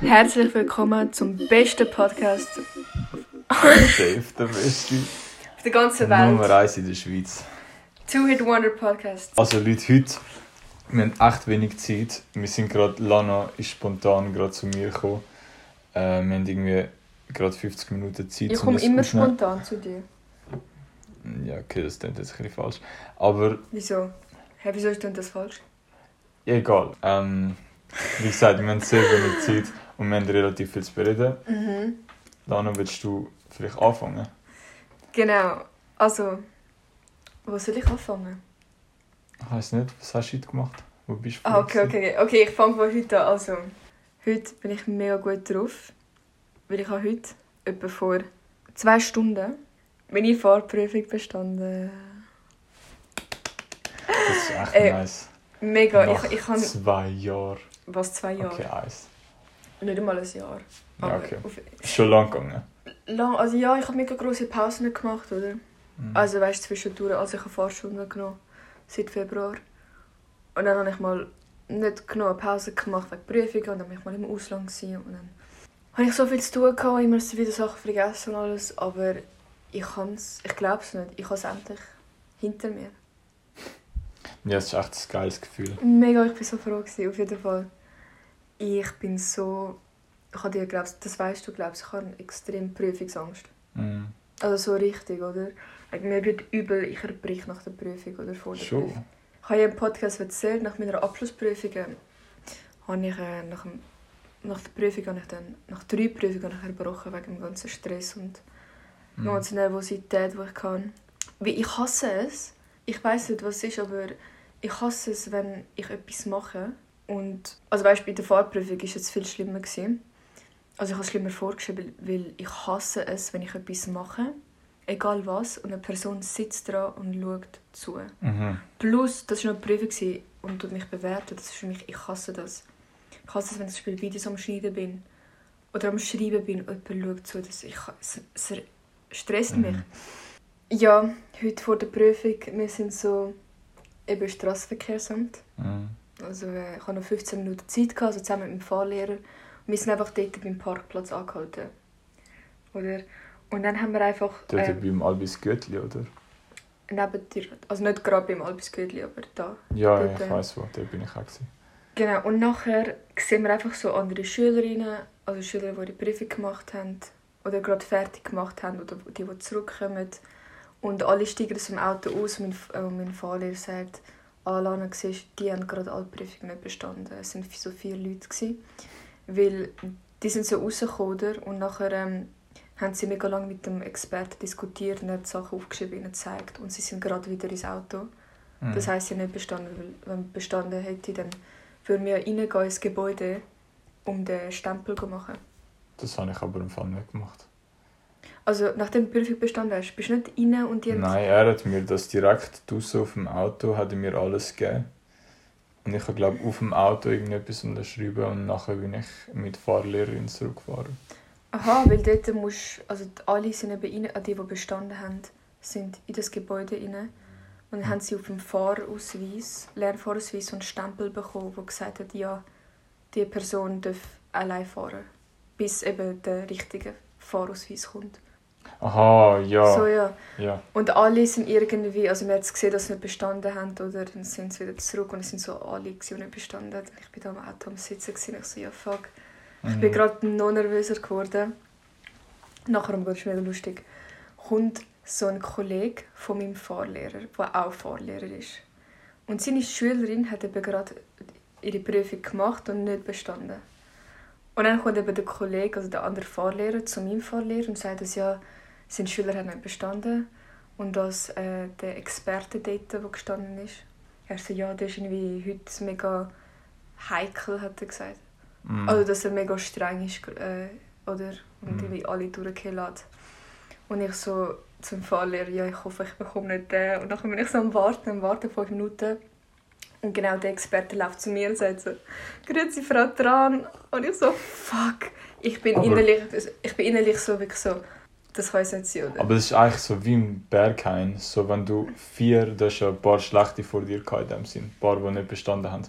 Herzlich willkommen zum besten Podcast Safe, der Beste. auf der ganzen Welt. Nummer 1 in der Schweiz. Two Hit Wonder Podcast. Also Leute, heute, wir haben echt wenig Zeit. Wir sind gerade, Lana ist spontan gerade zu mir gekommen. Äh, wir haben irgendwie gerade 50 Minuten Zeit. Ich um komme das immer aufzunehmen. spontan zu dir. Ja, okay, das klingt jetzt ein bisschen falsch. Aber Wieso? Hä, wieso ist denn das falsch? egal. Ähm, wie gesagt, wir haben sehr wenig Zeit und wir haben relativ viel zu bereden. Mhm. Lana, willst du vielleicht anfangen? Genau. Also, wo soll ich anfangen? Ich weiß nicht, was hast du heute gemacht? Wo bist du? Ah, okay, okay, okay. Okay, ich fange von heute an. Also, heute bin ich mega gut drauf. Weil ich habe heute, etwa vor zwei Stunden, meine Fahrprüfung bestanden. Das ist echt Äh, nice. Mega. Nach Ich, ich habe... zwei Jahren. Was, zwei Jahre? Okay, eins. Nicht einmal ein Jahr. Ja, okay. auf- Ist schon lang gegangen. lang, also ja, ich habe mega grosse Pausen gemacht, oder? Mhm. Also weißt du, zwischendurch, also ich habe Fahrstunden genommen, seit Februar. Und dann habe ich mal nicht genug eine Pause gemacht wegen Prüfungen und dann war ich mal im Ausland. Gewesen. Und dann habe ich so viel zu tun, gehabt, immer so wieder Sachen vergessen und alles. Aber ich kann es, ich glaube es nicht, ich habe es endlich hinter mir. Ja, es ist echt ein geiles Gefühl. Mega, ich bin so froh gewesen, auf jeden Fall. Ich bin so, ich habe dir glaubst, das weißt du, glaubst, ich habe extrem Prüfungsangst. Mhm. Also so richtig, oder? Mir wird übel, ich erbrich nach der Prüfung oder vor der Schon. Prüfung. Ich habe ja im Podcast erzählt, nach meiner Abschlussprüfung äh, habe ich äh, nach, dem, nach der Prüfung habe ich dann, nach drei Prüfungen habe ich erbrochen wegen dem ganzen Stress und Mhm. ganzen Nervosität, die ich kann. Weil ich hasse es. Ich weiß nicht, was es ist, aber ich hasse es, wenn ich etwas mache und also weißt, bei der Fahrprüfung ist es viel schlimmer gewesen. Also ich habe es schlimmer vorgeschrieben, weil ich hasse es, wenn ich etwas mache, egal was, und eine Person sitzt dran und schaut zu. Mhm. Plus, das war noch eine Prüfung und mich bewerten. Das ist für mich, ich hasse das. Ich hasse es, wenn ich zum Beispiel Videos am Schneiden bin oder am Schreiben bin und jemand schaut zu. Das, ich, es, es stresst mich. Mhm. Ja, heute vor der Prüfung, wir sind so eben Strassenverkehrsamt. Mhm. Also äh, ich hatte noch 15 Minuten Zeit, gehabt, also zusammen mit dem Fahrlehrer. Und wir sind einfach dort beim Parkplatz angehalten. Oder? Und dann haben wir einfach Dort äh, beim Albis Göttli, oder? neben dir, also nicht gerade beim Albisgödli, aber da. Ja, Dort, ich äh, weiß wo, dort bin ich auch. Gewesen. Genau, und nachher sehen wir einfach so andere Schülerinnen, also Schüler, die die Prüfung gemacht haben oder gerade fertig gemacht haben oder die, die zurückkommen. Und alle steigen aus dem Auto aus und mein, äh, mein Fahrlehrer sagt, «Ah, Lana, siehst die haben gerade alle Prüfungen nicht bestanden.» Es waren so vier Leute. Gewesen, weil die sind so rausgekommen oder? und nachher ähm, haben sie mega lange mit dem Experten diskutiert und er hat Sachen aufgeschrieben und gezeigt und sie sind gerade wieder ins Auto. Mhm. Das heisst, sie haben nicht bestanden, weil wenn bestanden hätte, dann würden wir reingehen ins Gebäude, um den Stempel zu machen. Das habe ich aber im Fall nicht gemacht. Also, nachdem du die Prüfung bestanden hast, bist du nicht rein und die haben- Nein, er hat mir das direkt draussen auf dem Auto hat er mir alles gegeben. Und ich habe glaube auf dem Auto irgendetwas unterschrieben und nachher bin ich mit Fahrlehrerin zurückgefahren. Aha, weil dort musst also alle sind eben rein, die, die bestanden haben, sind in das Gebäude rein. Und dann haben sie auf dem Fahrausweis, Lernfahrausweis, so einen Stempel bekommen, der gesagt hat, ja, die Person darf allein fahren, bis eben der richtige Fahrausweis kommt. Aha, ja. So, ja. ja. Und alle sind irgendwie, also man hat es gesehen, dass sie nicht bestanden haben, oder dann sind sie wieder zurück und es sind so alle, gewesen, die nicht bestanden haben. Ich bin da am Auto am Sitzen und ich so, ja fuck. Ich bin Mhm. gerade noch nervöser geworden. Nachher, um Gott, ist mega lustig, kommt so ein Kollege von meinem Fahrlehrer, der auch Fahrlehrer ist. Und seine Schülerin hat eben gerade ihre Prüfung gemacht und nicht bestanden. Und dann kommt eben der Kollege, also der andere Fahrlehrer, zu meinem Fahrlehrer und sagt, dass ja, sein Schüler hat nicht bestanden und dass äh, der Experte dort, der gestanden ist, er so, ja, der ist irgendwie heute mega heikel, hat er gesagt. Mhm. Also, dass er mega streng ist, äh, oder? Und Mhm. irgendwie alle durchgehen lässt. Und ich so zum Fahrlehrer, ja, ich hoffe, ich bekomme nicht den. Und dann bin ich so am Warten, am Warten, fünf Minuten. Und genau der Experte läuft zu mir und sagt so, «Grüezi, Frau Tran.» Und ich so, «Fuck!» Ich bin, Aber- innerlich, ich bin innerlich so wirklich so, Das kann es nicht sein, oder? Aber das ist eigentlich so wie im Berghain. So, wenn du vier, da hast ja ein paar schlechte vor dir in dem Sinn. Ein paar, die nicht bestanden haben.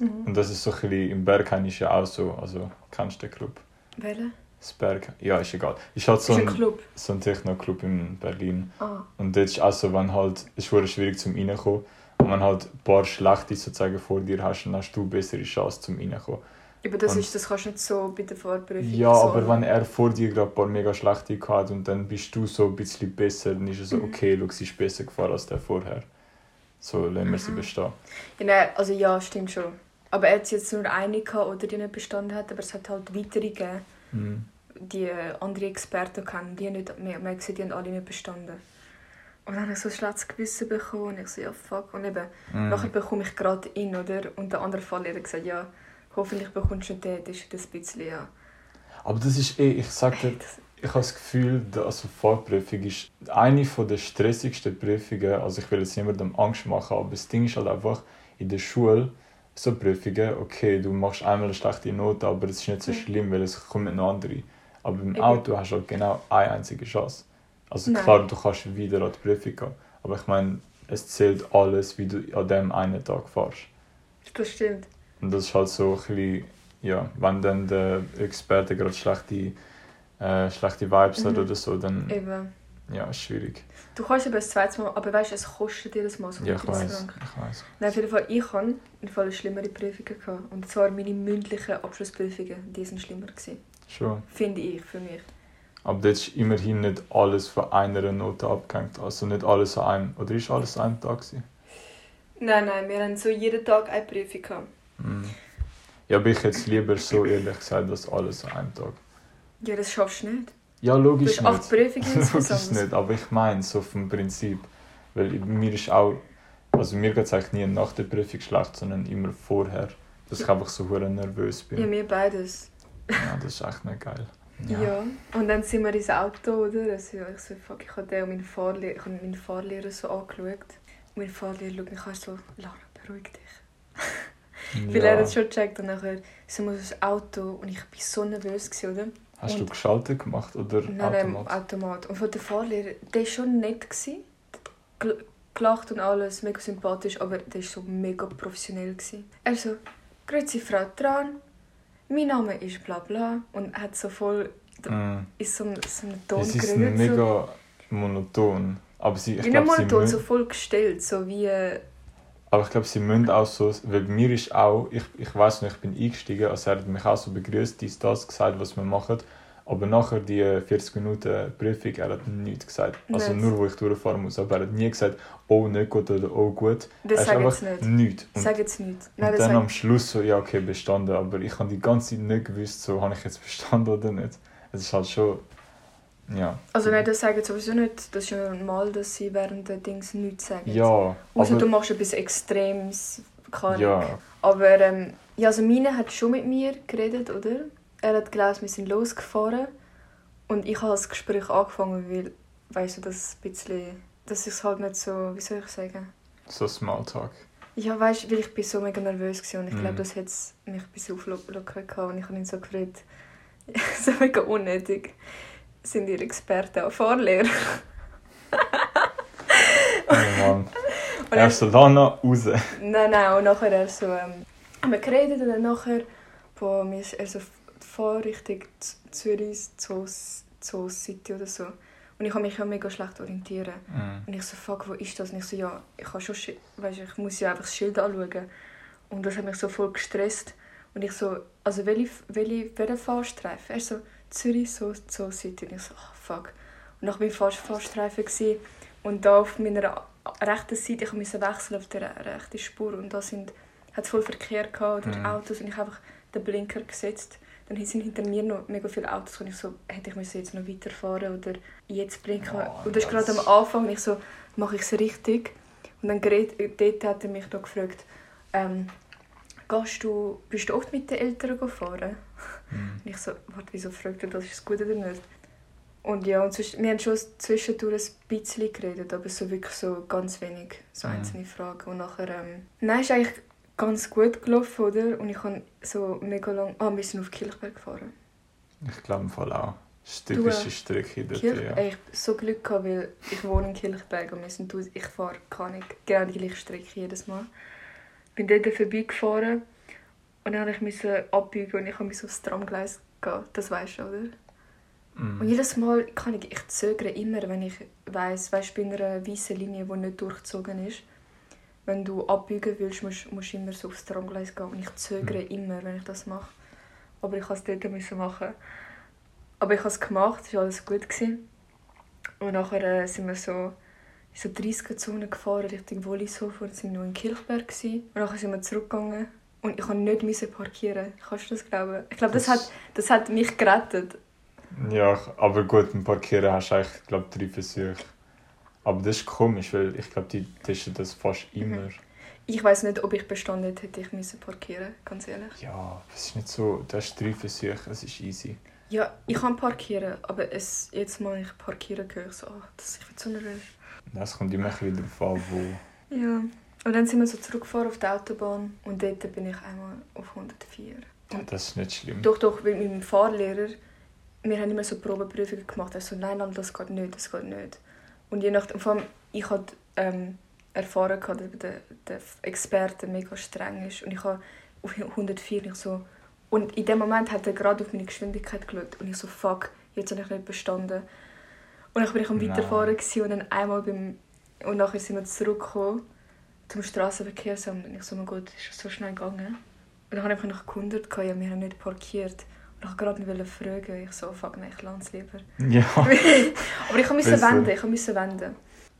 Mhm. Und das ist so ein bisschen, im Berghain ist ja auch so, also kennst du den Club? Welcher? Das Berg, ja, ist egal. Ist halt so ist ein ein, Club. so ein Techno-Club in Berlin. Ah. Und dort ist auch so, wenn halt, es ist verdammt schwierig zum reinkommen. Wenn halt ein paar schlechte sozusagen vor dir hast, dann hast du bessere Chance zum reinkommen. Aber das, Und- ist, das kannst du nicht so bei der Vorprüfung Ja, so aber wenn er vor dir gerade ein paar mega schlechte gehabt und dann bist du so ein bisschen besser, dann ist es so, Mhm. okay, schau, sie ist besser gefahren als der vorher. So lassen wir sie Mhm. bestehen. Ja, nein, also ja, stimmt schon. Aber er hat jetzt nur eine gehabt, oder die nicht bestanden hat, aber es hat halt weitere gegeben, Mhm. die andere Experten kennen, die nicht, mehr, mehr gesehen, die haben alle nicht bestanden. Und dann habe ich so ein schlechtes Gewissen bekommen und ich so, ja fuck. Und eben, Mhm. nachher bekomme ich gerade ihn, oder? Und der andere Fall hat gesagt, ja, hoffentlich bekommst du den, das ist das ein bisschen, ja. Aber das ist eh, ich sag dir, ich habe das Gefühl, dass also Fahrprüfung ist eine der stressigsten Prüfungen. Also ich will jetzt niemandem Angst machen, aber das Ding ist halt einfach, in der Schule, so Prüfungen, okay, du machst einmal eine schlechte Note, aber es ist nicht so schlimm, weil es kommen noch andere. Aber im. Auto hast du halt genau eine einzige Chance. Also Nein. klar, du kannst wieder an die Prüfung gehen, aber ich meine, es zählt alles, wie du an dem einen Tag fährst. das stimmt. Und das ist halt so ein bisschen, ja, wenn dann der Experte gerade schlechte, äh, schlechte Vibes hat Mhm. oder so, dann Eben. ja, ist schwierig. Du kannst eben das zweite Mal, aber weißt du, es kostet jedes Mal so Ja, ich 30 weiß, ich weiß. Nein, auf jeden Fall, ich hatte im Fall schlimmere Prüfungen. Gehabt. Und zwar meine mündlichen Abschlussprüfungen, die sind schlimmer gewesen. Schon. Finde ich, für mich. Aber dort ist immerhin nicht alles von einer Note abgehängt. Also nicht alles an einem, oder ist alles an einem Tag gewesen? Nein, nein, wir haben so jeden Tag eine Prüfung gehabt. Mhm. Ja, aber ich hätte es lieber so ehrlich gesagt, dass alles an einem Tag. Ja, das schaffst du nicht. Ja, Du logisch hast acht nicht. Prüfungen Logisch nicht, aber ich meine so vom Prinzip. Weil mir ist auch, also mir geht es eigentlich nie nach der Prüfung schlecht, sondern immer vorher. Dass ich einfach so hure nervös bin. Ja, mir beides. Ja, das ist echt nicht geil. Ja. Und dann sind wir ins Auto, oder? Also, ja, ich so, fuck, ich habe meinen Fahrlehrer, ich habe meinen Fahrlehrer so angeschaut. Und mein Fahrlehrer schaut mich an so, Lara, beruhig dich. Weil er Ja. hat schon gecheckt und nachher sind wir ins Auto und ich war so nervös, gewesen, oder? Hast du und- geschaltet gemacht oder Nein, nein, Automat? Automat. Und von der Fahrlehrer, der war schon nett. Gewesen. Gel- Gelacht und alles, mega sympathisch, aber der war so mega professionell. Gewesen. Er so, «Grüezi Frau Tran, mein Name ist bla bla» und hat so voll Mm. in so, so einem Ton Es ist so. mega monoton. Aber sie, ich nicht glaube, sie, monoton, so voll gestellt, so wie... Äh, aber ich glaub, sie müssen auch so, weil bei mir ist auch, ich, ich weiß noch, ich bin eingestiegen, also er hat mich auch so begrüßt, dies, das, gesagt, was wir machen. Aber nachher die 40 Minuten Prüfung, er hat nichts gesagt. Also Nicht. nur, wo ich durchfahren muss. Aber er hat nie gesagt, oh, nicht gut oder oh, gut. das einfach sie nicht. nichts. Und, Sagen sie nicht. und Nein, das dann am Schluss so, ja, okay, bestanden. Aber ich habe die ganze Zeit nicht gewusst, so, habe ich jetzt bestanden oder nicht. Es ist halt schon, ja. Also nein, das sagen sowieso nicht. Das ist ja normal, dass sie während der Dings nichts sagen. Ja, Außer aber, du machst etwas Extremes. Keine ja, Aber ähm, ja, also meine hat schon mit mir geredet, oder? Er hat gelesen, wir sind losgefahren. Und ich habe das Gespräch angefangen, weil, weißt du, das ein bisschen, ich es halt nicht so, wie soll ich sagen? so Smalltalk. Ja, weißt du, weil ich bin so mega nervös war und ich Mhm. glaube, das hat mich ein bisschen auflockert und ich habe ihn so gefragt, so mega unnötig, sind ihr Experten an Fahrlehrer? Oh Mann. Und er- ist so, Lana, raus. Nein, nein, und nachher er so, ähm, haben wir geredet und dann nachher, boah, mir ist er so Fahrrichtung Z- Zürich, Zoos, Zoos City oder so. Und ich habe mich ja mega schlecht orientieren. Mhm. Und ich so, fuck, wo ist das? Und ich so, ja, ich habe schon, weißt, ich muss ja einfach das Schild anschauen. Und das hat mich so voll gestresst. Und ich so, also welche, Fahrstreifen? Er so, Zürich, so, so City. Und ich so, oh, fuck. Und dann war ich Fahr Fahrstreifen. Gewesen. Und da auf meiner rechten Seite, ich musste wechseln auf der rechten Spur. Und da sind, hat es voll Verkehr gehabt, oder Mhm. Autos. Und ich habe einfach den Blinker gesetzt. Dann sind hinter mir noch mega viele Autos. Und ich so, hätte ich müssen jetzt noch weiterfahren oder jetzt blinken. Oh, und das ist gerade am Anfang. Und ich so, mache ich es richtig? Und dann gerät- dort hat er mich noch gefragt, ähm, gehst du, bist du oft mit den Eltern gefahren? Mhm. Und ich so, warte, wieso fragt er das, ist es gut oder nicht? Und ja, und sonst, wir haben schon zwischendurch ein bisschen geredet, aber so wirklich so ganz wenig, so Mhm. einzelne Fragen. Und nachher, ähm, nein, ist eigentlich ganz gut gelaufen, oder? Und ich habe so mega lang, ah, wir sind auf Kilchberg gefahren. Ich glaube im Fall auch. Das ist typische Strecke dort, Kirch, ja. ey, ich hab so Glück gehabt, weil ich wohne in Kirchberg und wir sind aus, ich fahre gar nicht genau die gleiche Strecke jedes Mal. Bin dort vorbeigefahren und dann musste ich abbiegen und ich habe mich so aufs Tramgleis gehen. Das weißt du, oder? Und Mhm. jedes Mal kann ich, ich zögere immer, wenn ich weiss, weißt, bei einer weißen Linie, die nicht durchgezogen ist, wenn du abbiegen willst, musst, du immer so aufs Tramgleis gehen. Und ich zögere immer, wenn ich das mache. Aber ich musste es dort müssen machen. Aber ich habe es gemacht, es war alles gut. Gewesen. Und nachher äh, sind wir so in so 30er-Zone gefahren, Richtung Wollishof. Und sind wir noch in Kilchberg. Gewesen. Und nachher sind wir zurückgegangen. Und ich konnte nicht müssen parkieren. Kannst du das glauben? Ich glaube, das, Das- hat, das hat mich gerettet. Ja, aber gut, beim Parkieren hast du eigentlich, glaube drei Versuche. Aber das ist komisch, weil ich glaube, die testen das fast immer. Ich weiß nicht, ob ich bestanden hätte, hätte ich müssen parkieren, ganz ehrlich. Ja, es ist nicht so, du hast drei Versuche, es ist easy. Ja, ich kann parkieren, aber es, jetzt mal ich parkieren höre ich so, oh, das, bin so nervös. Das kommt immer darauf an, wo. Ja. Und dann sind wir so zurückgefahren auf die Autobahn und dort bin ich einmal auf 104. Ja, das ist nicht schlimm. Doch, doch, weil mit meinem Fahrlehrer, wir haben immer so Probeprüfungen gemacht, also nein, nein, das geht nicht, das geht nicht. Und je nachdem, vor allem, ich hatte ähm, erfahren, dass der, der Experte mega streng ist und ich habe auf 104 nicht so... Und in dem Moment hat er gerade auf meine Geschwindigkeit geschaut und ich so, fuck, jetzt habe ich nicht bestanden. Und dann bin ich am Nein. Weiterfahren und dann einmal beim... Und nachher sind wir zurückgekommen zum Straßenverkehrsamt und ich so, mein Gott, ist das so schnell gegangen? Und dann habe ich mich noch gewundert, ja, wir haben nicht parkiert. Ich wollte gerade nicht fragen, ich so, fuck, nein, ich es lieber. Ja, Aber ich musste wenden, ich musste wenden.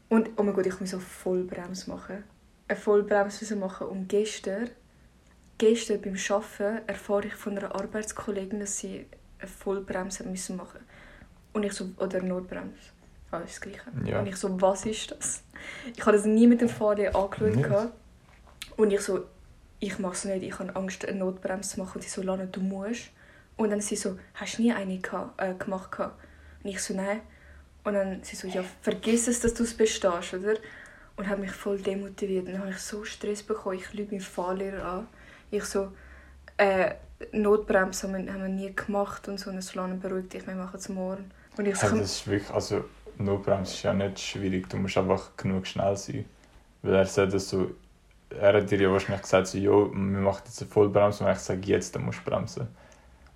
Und, oh mein Gott, ich musste so Vollbremse machen. Eine Vollbremse machen. Und gestern, gestern beim Arbeiten erfahre ich von einer Arbeitskollegin, dass sie eine Vollbremse müssen machen Und ich so, oder eine Notbremse. Alles das Gleiche. Ja. Und ich so, was ist das? Ich habe das nie mit dem Fahrlehrer angeschaut. Gehabt. Und ich so, ich mache es nicht, ich habe Angst, eine Notbremse zu machen. Und sie so, Lana, du musst. Und dann sie so, hast du nie eine äh, gemacht? Und ich so, nein. Und dann sie so, ja, vergiss es, dass du es bestehst, oder? Und hat mich voll demotiviert. Und dann habe ich so Stress bekommen. Ich lüge meinen Fahrlehrer an. Ich so, äh, Notbremse haben wir, haben wir nie gemacht und so. Und er so, Lana, beruhig dich, wir machen es morgen. Und ich so, ja, das ist wirklich, also Notbremse ist ja nicht schwierig, du musst einfach genug schnell sein. Weil er sagt, dass du, er hat dir ja wahrscheinlich gesagt, so, jo, wir machen jetzt eine Vollbremse und ich sage, jetzt, dann musst du bremsen.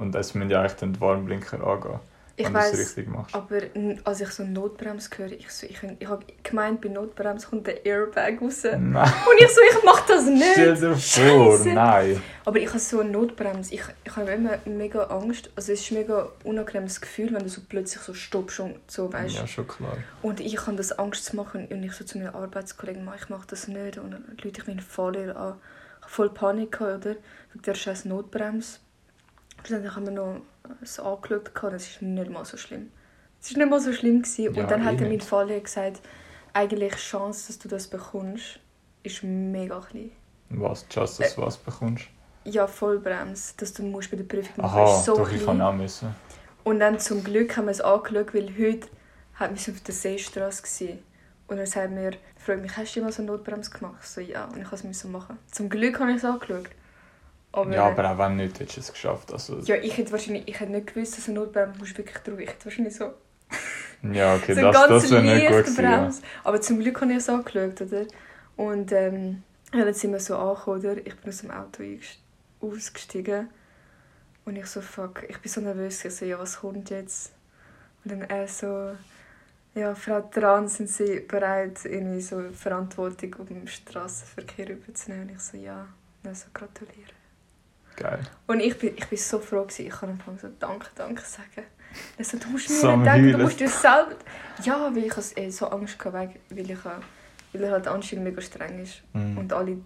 Und das müssen ja eigentlich dann die Warnblinker angehen, ich wenn es weiß, richtig machst. aber als ich so Notbremse höre, ich, so, ich, ich habe gemeint, bei Notbremse kommt der Airbag raus. Und Nein, ich so, ich mache das nicht. stell dir vor, nein. Aber ich habe so eine Notbremse. Ich, ich habe immer mega Angst. Also es ist ein mega unangenehmes Gefühl, wenn du so plötzlich so stoppst und so, weißt Ja, schon klar. Und ich habe das Angst zu machen und ich so zu meinen Arbeitskollegen, «Mann, ich mache das nicht. Und dann rufe ich meinen Fahrlehrer an. Ich habe voll Panik, gehabt, oder? Wegen der scheiß Notbremse. Und dann haben wir noch es angeschaut, gehabt, das ist nicht mal so schlimm. Es war nicht mal so schlimm. Gewesen. Ja, und dann eh hat er mein. Fahrlehrer gesagt, eigentlich die Chance, dass du das bekommst, ist mega klein. Was, just dass du was bekommst? Ja, Vollbremse, dass du musst bei der Prüfung machen Aha, ist so doch, ich klein. kann auch müssen. Und dann zum Glück haben wir es angeschaut, weil heute hat wir auf der Seestraße gewesen. Und er sagt mir, fragt mich, hast du jemals eine Notbremse gemacht? Ich so, ja. Und ich musste es machen. Zum Glück habe ich es angeschaut. Aber, ja, aber auch wenn nicht, hättest du es geschafft. Also, ja, ich hätte wahrscheinlich ich hätte nicht gewusst, dass eine Notbremse musst wirklich drauf. Ich hätte wahrscheinlich so, ja okay, so das, das wäre nicht gut gewesen. Ja. Aber zum Glück habe ich es angeschaut, oder? Und ähm, dann sind wir so angekommen, oder? Ich bin aus dem Auto ausgestiegen. Und ich so, fuck, ich bin so nervös. Ich so, ja, was kommt jetzt? Und dann er so, ja, Frau Tran, sind Sie bereit, irgendwie so Verantwortung auf dem Straßenverkehr überzunehmen? Und ich so, ja. Und er so, gratuliere. Geil. Und ich bin, ich bin so froh, gewesen. ich kann einfach so Danke, Danke sagen. Er so, du musst mir So nicht denken, du musst dir selber... Ja, weil ich eh so Angst hatte, weil ich, äh, weil er halt anscheinend mega streng ist Mhm. und alle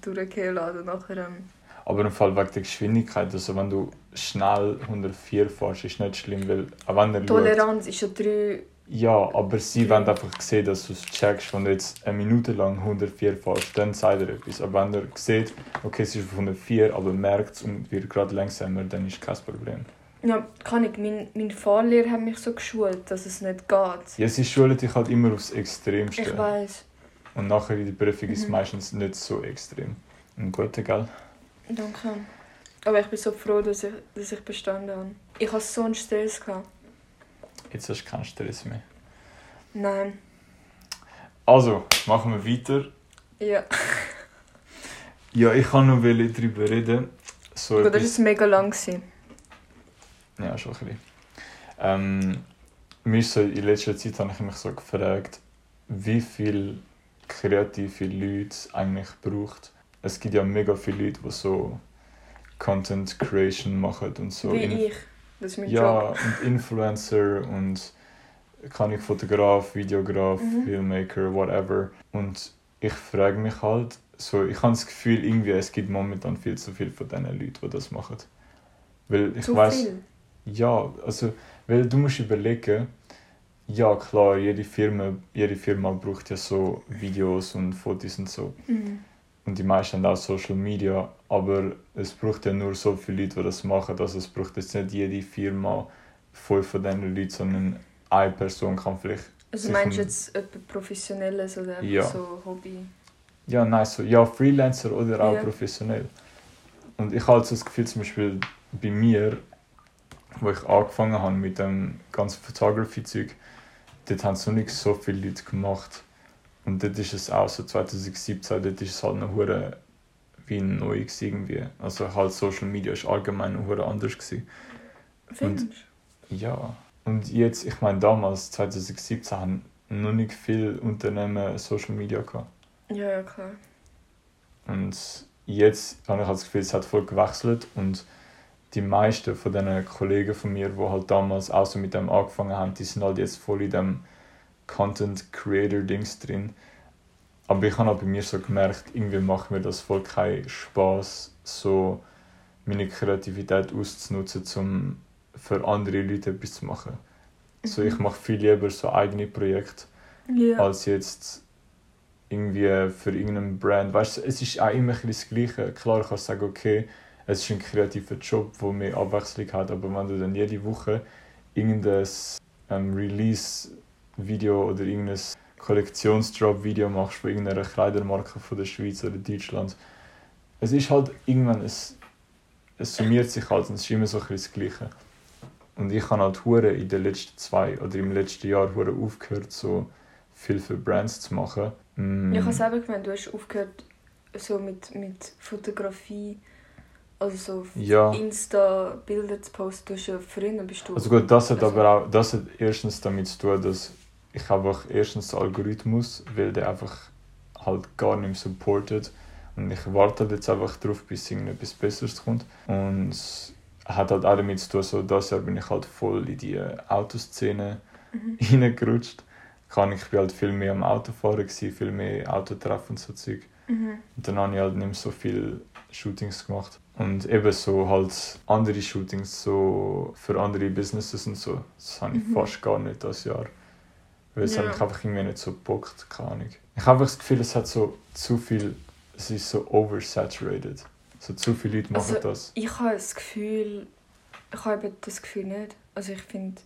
durchgehen lassen nachher... Ähm, Aber im Fall wegen der Geschwindigkeit, also wenn du schnell 104 fährst, ist nicht schlimm, weil auch wenn er schaut, Toleranz ist ja drei... Ja, aber sie wollen einfach sehen, dass du es checkst. Wenn du jetzt eine Minute lang 104 fährst, dann sagt er etwas. Aber wenn er sieht, okay, es ist auf 104, aber merkt es und wird gerade langsamer, dann ist kein Problem. Ja, kann ich. Mein, mein Fahrlehrer hat mich so geschult, dass es nicht geht. Ja, sie schulen dich halt immer aufs Extremste. Ich weiß. Und nachher in der Prüfung ist es Mhm. meistens nicht so extrem. Und gut, egal. Danke. Aber ich bin so froh, dass ich, dass ich bestanden habe. Ich hatte so einen Stress. Gehabt. Jetzt hast du keinen Stress mehr. Nein. Also, machen wir weiter. Ja. Ja, ich kann noch darüber reden. So Gut, das war mega lang. gewesen. Ja, schon ein bisschen. Ähm, mir so in letzter Zeit habe ich mich so gefragt, wie viele kreative Leute es eigentlich braucht. Es gibt ja mega viele Leute, die so Content Creation machen und so. Wie ich. Das ist mein Ja, Job. und Influencer und kann ich Fotograf, Videograf, Mhm. Filmmaker, whatever. Und ich frage mich halt, so, ich habe das Gefühl, irgendwie, es gibt momentan viel zu viel von diesen Leuten, die das machen. Weil ich Zu weiß, viel. ja, also, weil du musst überlegen, ja klar, jede Firma, jede Firma braucht ja so Videos und Fotos und so. Mhm. Und die meisten haben auch Social Media, aber es braucht ja nur so viele Leute, die das machen. Also es braucht jetzt nicht jede Firma fünf von diesen Leuten, sondern eine Person kann vielleicht... Also meinst du jetzt etwas Professionelles oder Ja. so Hobby? Ja, nein, so, ja, Freelancer oder auch Ja. professionell. Und ich habe so das Gefühl, zum Beispiel bei mir, wo ich angefangen habe mit dem ganzen Photography-Zeug, dort haben es noch nicht so viele Leute gemacht. Und dort ist es auch so 2017, dort ist es halt noch hure wie neu gewesen irgendwie. Also halt Social Media ist allgemein noch hure anders gewesen. Findest du? Ja. Und jetzt, ich meine damals, 2017, haben noch nicht viele Unternehmen Social Media gehabt. Ja, ja, klar. Und jetzt habe ich halt das Gefühl, es hat voll gewechselt und die meisten von den Kollegen von mir, die halt damals auch so mit dem angefangen haben, die sind halt jetzt voll in dem Content Creator Dings drin. Aber ich habe auch bei mir so gemerkt, irgendwie macht mir das voll keinen Spaß, so meine Kreativität auszunutzen, um für andere Leute etwas zu machen. So, ich mache viel lieber so eigene Projekte Ja. als jetzt irgendwie für irgendeinen Brand. Weißt du, es ist auch immer ein das Gleiche. Klar kannst du sagen, okay, es ist ein kreativer Job, der mehr Abwechslung hat, aber wenn du dann jede Woche irgendein ähm, Release-Video oder irgendein Kollektionsdrop-Video machst von irgendeiner Kleidermarke von der Schweiz oder Deutschland, es ist halt irgendwann, es, es summiert sich halt und es ist immer so ein das Gleiche. Und ich habe halt hure in den letzten zwei oder im letzten Jahr hure aufgehört, so viel für Brands zu machen. Mm, Ich habe selber gemeint, du hast aufgehört so mit, mit Fotografie, also so Ja. Insta-Bilder zu posten. Du hast ja früher bist du... Also gut, das hat Also- aber auch das hat erstens damit zu tun, dass ich einfach erstens den Algorithmus, weil der einfach halt gar nicht mehr supportet und ich warte halt jetzt einfach drauf, bis irgendetwas Besseres kommt und es hat halt auch damit zu tun, so das Jahr bin ich halt voll in die Autoszene Mhm. reingerutscht. Kann ich bin halt viel mehr am Autofahren gewesen, viel mehr Autotreffen und so Zeug. Mhm. Und dann habe ich halt nicht mehr so viele Shootings gemacht. Und eben so halt andere Shootings so für andere Businesses und so. Das habe ich Mhm. fast gar nicht das Jahr. Weil es Ja. hat mich einfach irgendwie nicht so gebockt, keine Ahnung. Ich habe einfach das Gefühl, es hat so zu viel, es ist so oversaturated. So zu viele Leute machen Also, das. Ich habe das Gefühl... Ich habe das Gefühl nicht. Also ich finde,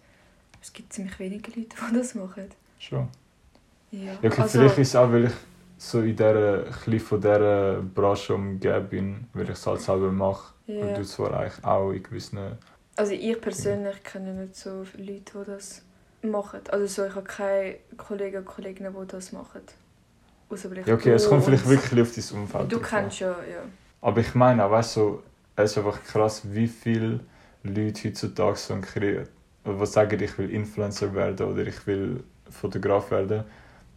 es gibt ziemlich wenige Leute, die das machen. Schon. Ja, Ja, okay, also, vielleicht ist es auch, weil ich so in dieser, ein von dieser Branche umgeben bin, weil ich es halt selber mache. Und ja. du zwar eigentlich auch in gewissen Also ich persönlich kenne nicht so viele Leute, die das machen. Also so, ich habe keine Kollegen und Kolleginnen, die das machen. Außer vielleicht Ja, okay, es kommt vielleicht wirklich auf dein Umfeld Du kennst ja, ja. Aber ich meine auch, weißt du, es ist einfach krass, wie viele Leute heutzutage so ein Kre was sagen, ich will Influencer werden oder ich will Fotograf werden.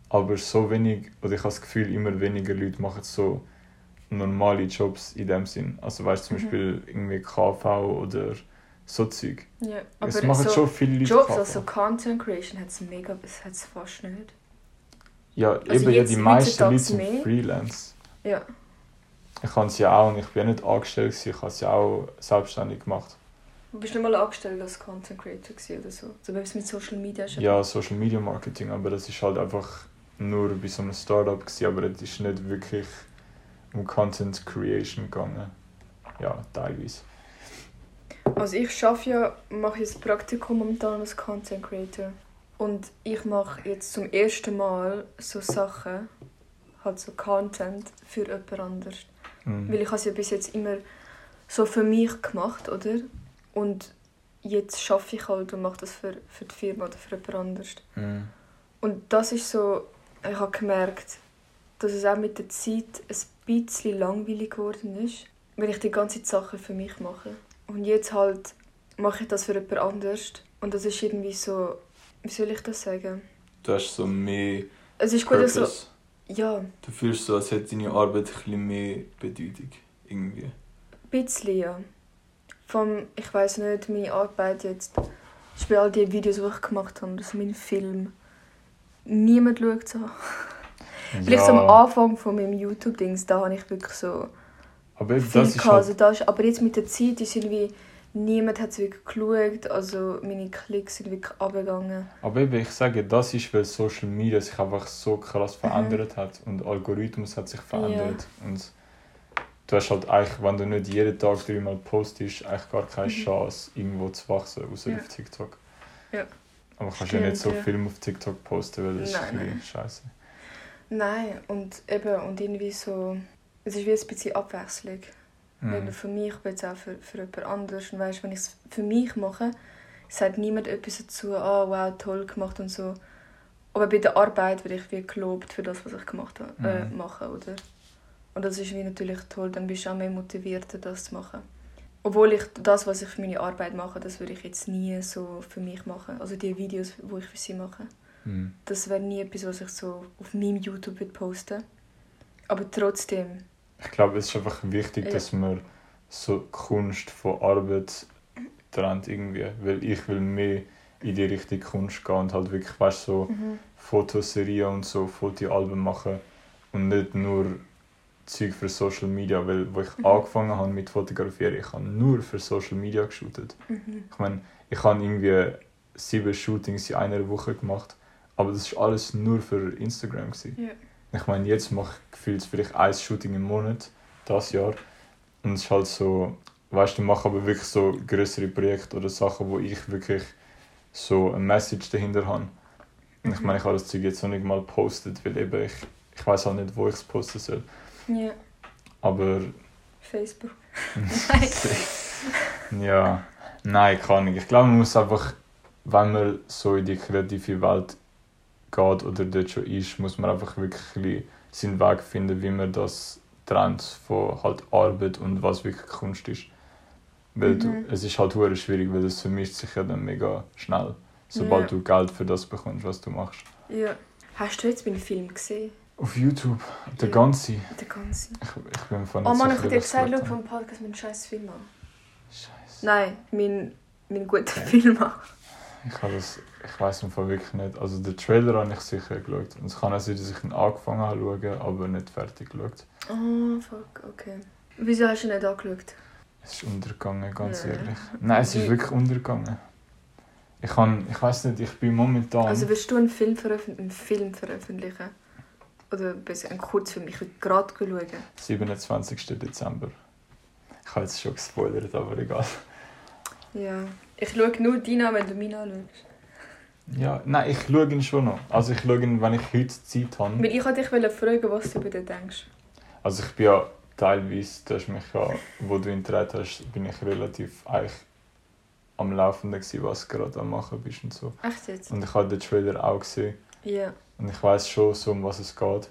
Aber so wenig, oder ich habe das Gefühl, immer weniger Leute machen so normale Jobs in dem Sinn. Also weißt du, zum Mhm. Beispiel irgendwie KV oder so Zeug. ja. Es Aber machen so schon viele Leute Jobs, also Content Creation, hat es mega, es hat es fast nicht. ja, also eben ja, die meisten Leute sind mehr. Freelance. Ja. Ich habe es ja auch und ich bin ja nicht angestellt, ich habe es ja auch selbstständig gemacht. Du bist nicht mal angestellt als Content Creator oder so. So etwas mit Social Media ist Ja, Social Media Marketing, aber das ist halt einfach nur bei so einem Startup gewesen, aber es ist nicht wirklich um Content Creation gegangen. Ja, teilweise. Also ich schaffe ja, mache jetzt Praktikum momentan als Content Creator. Und ich mache jetzt zum ersten Mal so Sachen, halt so Content für jemand anderes. Mhm. Weil ich habe es ja bis jetzt immer so für mich gemacht, oder? Und jetzt schaffe ich halt und mache das für, für die Firma oder für jemand anderes. Mhm. Und das ist so, ich habe gemerkt, dass es auch mit der Zeit ein bisschen langweilig geworden ist, wenn ich die ganze Zeit Sachen für mich mache. Und jetzt halt mache ich das für jemand anderes. Und das ist irgendwie so, wie soll ich das sagen? Du hast so mehr Es ist gut, Purpose. dass so, ja, Du fühlst so, als hätte deine Arbeit ein bisschen mehr Bedeutung. Irgendwie. ein bisschen, ja. Vom, ich weiß nicht, meine Arbeit jetzt, ich all die Videos, die ich gemacht habe, das mein Film. Niemand schaut so. Vielleicht so am Anfang von meinem YouTube-Dings, da habe ich wirklich so aber eben, viel das ist halt, Also das ist, aber jetzt mit der Zeit ist irgendwie, niemand hat es wirklich geschaut. Also meine Klicks sind wirklich abgegangen. aber eben, ich sage, das ist, weil Social Media sich einfach so krass verändert hat und der Algorithmus hat sich verändert. Und du hast halt eigentlich, wenn du nicht jeden Tag dreimal postest, eigentlich gar keine Mhm. Chance, irgendwo zu wachsen, außer Ja. auf TikTok. Ja. Aber du kannst ja nicht so Stimmt, ja. Film auf TikTok posten, weil das ist Nein, ein bisschen nein. scheiße. Nein, und eben, und irgendwie so, es ist wie ein bisschen Abwechslung. Mhm. nur für mich, jetzt auch für, für jemand anderes. Und weißt, wenn ich es für mich mache, sagt niemand etwas dazu, ah, wow, toll gemacht und so. Aber bei der Arbeit werde ich wie gelobt für das, was ich gemacht habe, äh, Mhm. mache, oder? Und das ist wie natürlich toll, dann bist du auch mehr motiviert, das zu machen. Obwohl ich das, was ich für meine Arbeit mache, das würde ich jetzt nie so für mich machen. Also die Videos, die ich für sie mache. Mhm. Das wäre nie etwas, was ich so auf meinem YouTube würde posten Aber trotzdem, Ich glaube, es ist einfach wichtig, Ja. dass man so Kunst von Arbeit trennt irgendwie. Weil ich will mehr in die Richtung Kunst gehen und halt wirklich, weißt so mhm. Fotoserien und so Fotoalben machen und nicht nur Zeug für Social Media, weil wo ich Mhm. angefangen habe mit Fotografieren, ich habe nur für Social Media geshootet. Mhm. Ich meine, ich habe irgendwie sieben Shootings in einer Woche gemacht, aber das ist alles nur für Instagram gewesen. Ich meine, jetzt mache ich gefühlt vielleicht ein Shooting im Monat, das Jahr. Und es ist halt so, weißt du, ich mache aber wirklich so größere Projekte oder Sachen, wo ich wirklich so eine Message dahinter habe. Und ich meine, ich habe das Zeug jetzt noch nicht mal postet, weil eben ich, ich weiß halt nicht, wo ich es posten soll. Ja, Aber Facebook. ja, nein, kann nicht. Ich glaube, man muss einfach, wenn man so in die kreative Welt geht oder dort schon ist, muss man einfach wirklich seinen Weg finden, wie man das trennt von halt Arbeit und was wirklich Kunst ist. Weil du, Mhm. es ist halt hure schwierig, weil das vermischt sich ja dann mega schnell, sobald Ja. du Geld für das bekommst, was du machst. Ja. Hast du jetzt meinen Film gesehen? Auf YouTube, der Ja. ganze. Der ganze. Ich, ich bin von Oh Mann, ich habe dir gesagt, schau vom Podcast meinen scheiß Film an. Scheiße. Nein, mein, mein guter Film an. Ich habe das, ich weiß im Fall wirklich nicht. Also den Trailer habe ich sicher geschaut. Und es kann auch sein, dass ich ihn angefangen habe schauen, aber nicht fertig geschaut. Oh, fuck, okay. Wieso hast du ihn nicht angeschaut? Es ist untergegangen, ganz Ja. ehrlich. Nein, es ist wirklich untergegangen. Ich kann, ich weiß nicht, ich bin momentan. Also willst du einen Film, veröffent einen Film veröffentlichen? Oder besser einen Kurzfilm? Ich will gerade schauen. 27. Dezember. Ich habe jetzt schon gespoilert, aber egal. Ja. Ich schaue nur deinen an, wenn du meinen anschaust. Ja, nein, ich schaue ihn schon noch. Also ich schaue ihn, wenn ich heute Zeit habe. Weil ich wollte dich fragen, was du über den denkst. Also ich bin ja teilweise, du hast mich ja, wo du ihn gedreht hast, bin ich relativ eigentlich am Laufenden gewesen, was du gerade am machen bist und so. Echt jetzt? Und ich habe den Trailer auch gesehen Ja. und ich weiß schon so, um was es geht.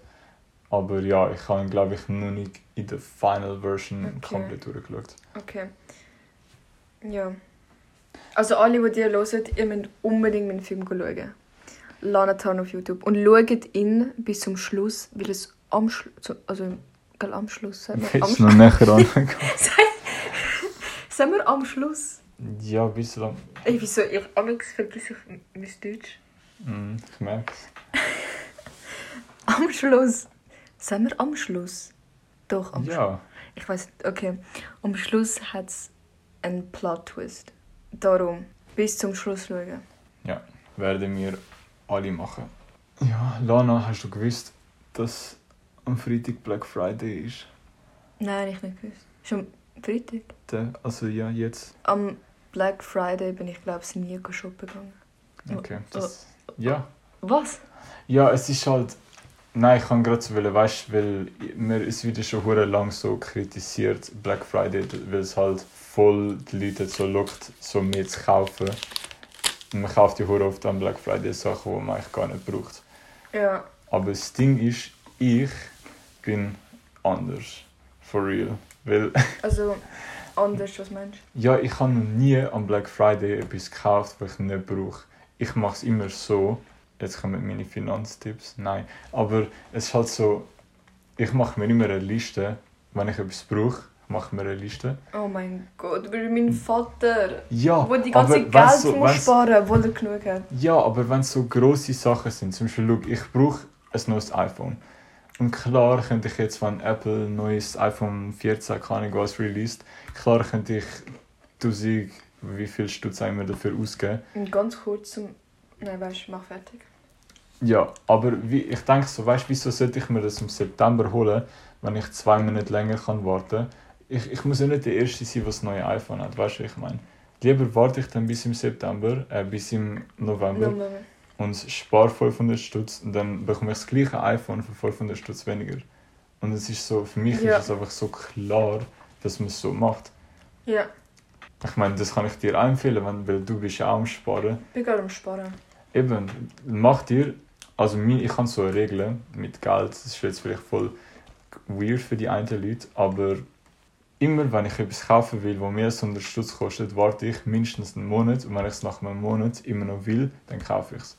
Aber ja, ich habe ihn glaube ich noch nicht in der Final Version Okay. komplett durchgeschaut. Okay. Ja. Also alle, die dir hören, ihr müsst unbedingt meinen Film schauen. Lanatan auf YouTube. Und schaut ihn bis zum Schluss, weil es am Schluss, also gell, am Schluss, sagen wir, am, du noch näher angekommen? sagen wir am Schluss. ja, ein bisschen. Ey, wieso? Ich Alex vergesse ich mein Deutsch. Mm, ich merke es. Am Schluss. Sagen wir am Schluss? Doch, am Schluss. Ja, Ich weiß okay. Am Schluss hat es einen Plot-Twist. Darum, bis zum Schluss schauen. werden wir alle machen. Ja, Lana, hast du gewusst, dass am Freitag Black Friday ist? Nein, ich nicht gewusst. Schon Freitag? Der, also ja, jetzt. Am Black Friday bin ich, glaube ich, nie shoppen gegangen. Okay. Oh. Das, ja. Was? Ja, es ist halt. Nein, ich kann gerade so wollen, weißt, weil mir ist wieder schon hure lang so kritisiert Black Friday, weil es halt voll die Leute so lockt, so mehr zu kaufen. Und man kauft ja hure oft an Black Friday Sachen, die man eigentlich gar nicht braucht. Ja. Aber das Ding ist, ich bin anders. For real. Weil, Also, anders, was meinst ja, ich habe noch nie am Black Friday etwas gekauft, was ich nicht brauche. Ich mache es immer so. Jetzt kommen meine Finanztipps. Nein. Aber es ist halt so, ich mache mir immer eine Liste, wenn ich etwas brauche, mache ich mir eine Liste. Oh mein Gott, du bist mein Vater. Ja, Wo die ganze aber Geld so, muss sparen, obwohl er genug hat. Ja, aber wenn es so grosse Sachen sind, zum Beispiel, schau, ich brauche ein neues iPhone. Und klar könnte ich jetzt, wenn Apple ein neues iPhone 14, keine Ahnung was, released, klar könnte ich 1000, wie viel Stutz immer dafür ausgeben. Und ganz kurz zum... Nein, weißt du, mach fertig. Ja, aber wie, ich denke so, weißt du, wieso sollte ich mir das im September holen, wenn ich zwei Monate länger kann warten ich, ich muss ja nicht der Erste sein, der das neue iPhone hat, weißt du, ich meine? Lieber warte ich dann bis im September, äh, bis im November mal. und spare 500 Stutz und dann bekomme ich das gleiche iPhone für 500 Stutz weniger. Und es ist so, für mich Ja. ist es einfach so klar, dass man es so macht. Ja, Ich meine, das kann ich dir empfehlen, wenn, weil du bist ja auch am Sparen. ich bin gerade am Sparen. Eben, mach dir, also ich habe so eine Regel mit Geld, das ist jetzt vielleicht voll weird für die einen Leute, aber immer wenn ich etwas kaufen will, wo mehr als 100 Stutz kostet, warte ich mindestens einen Monat und wenn ich es nach einem Monat immer noch will, dann kaufe ich es.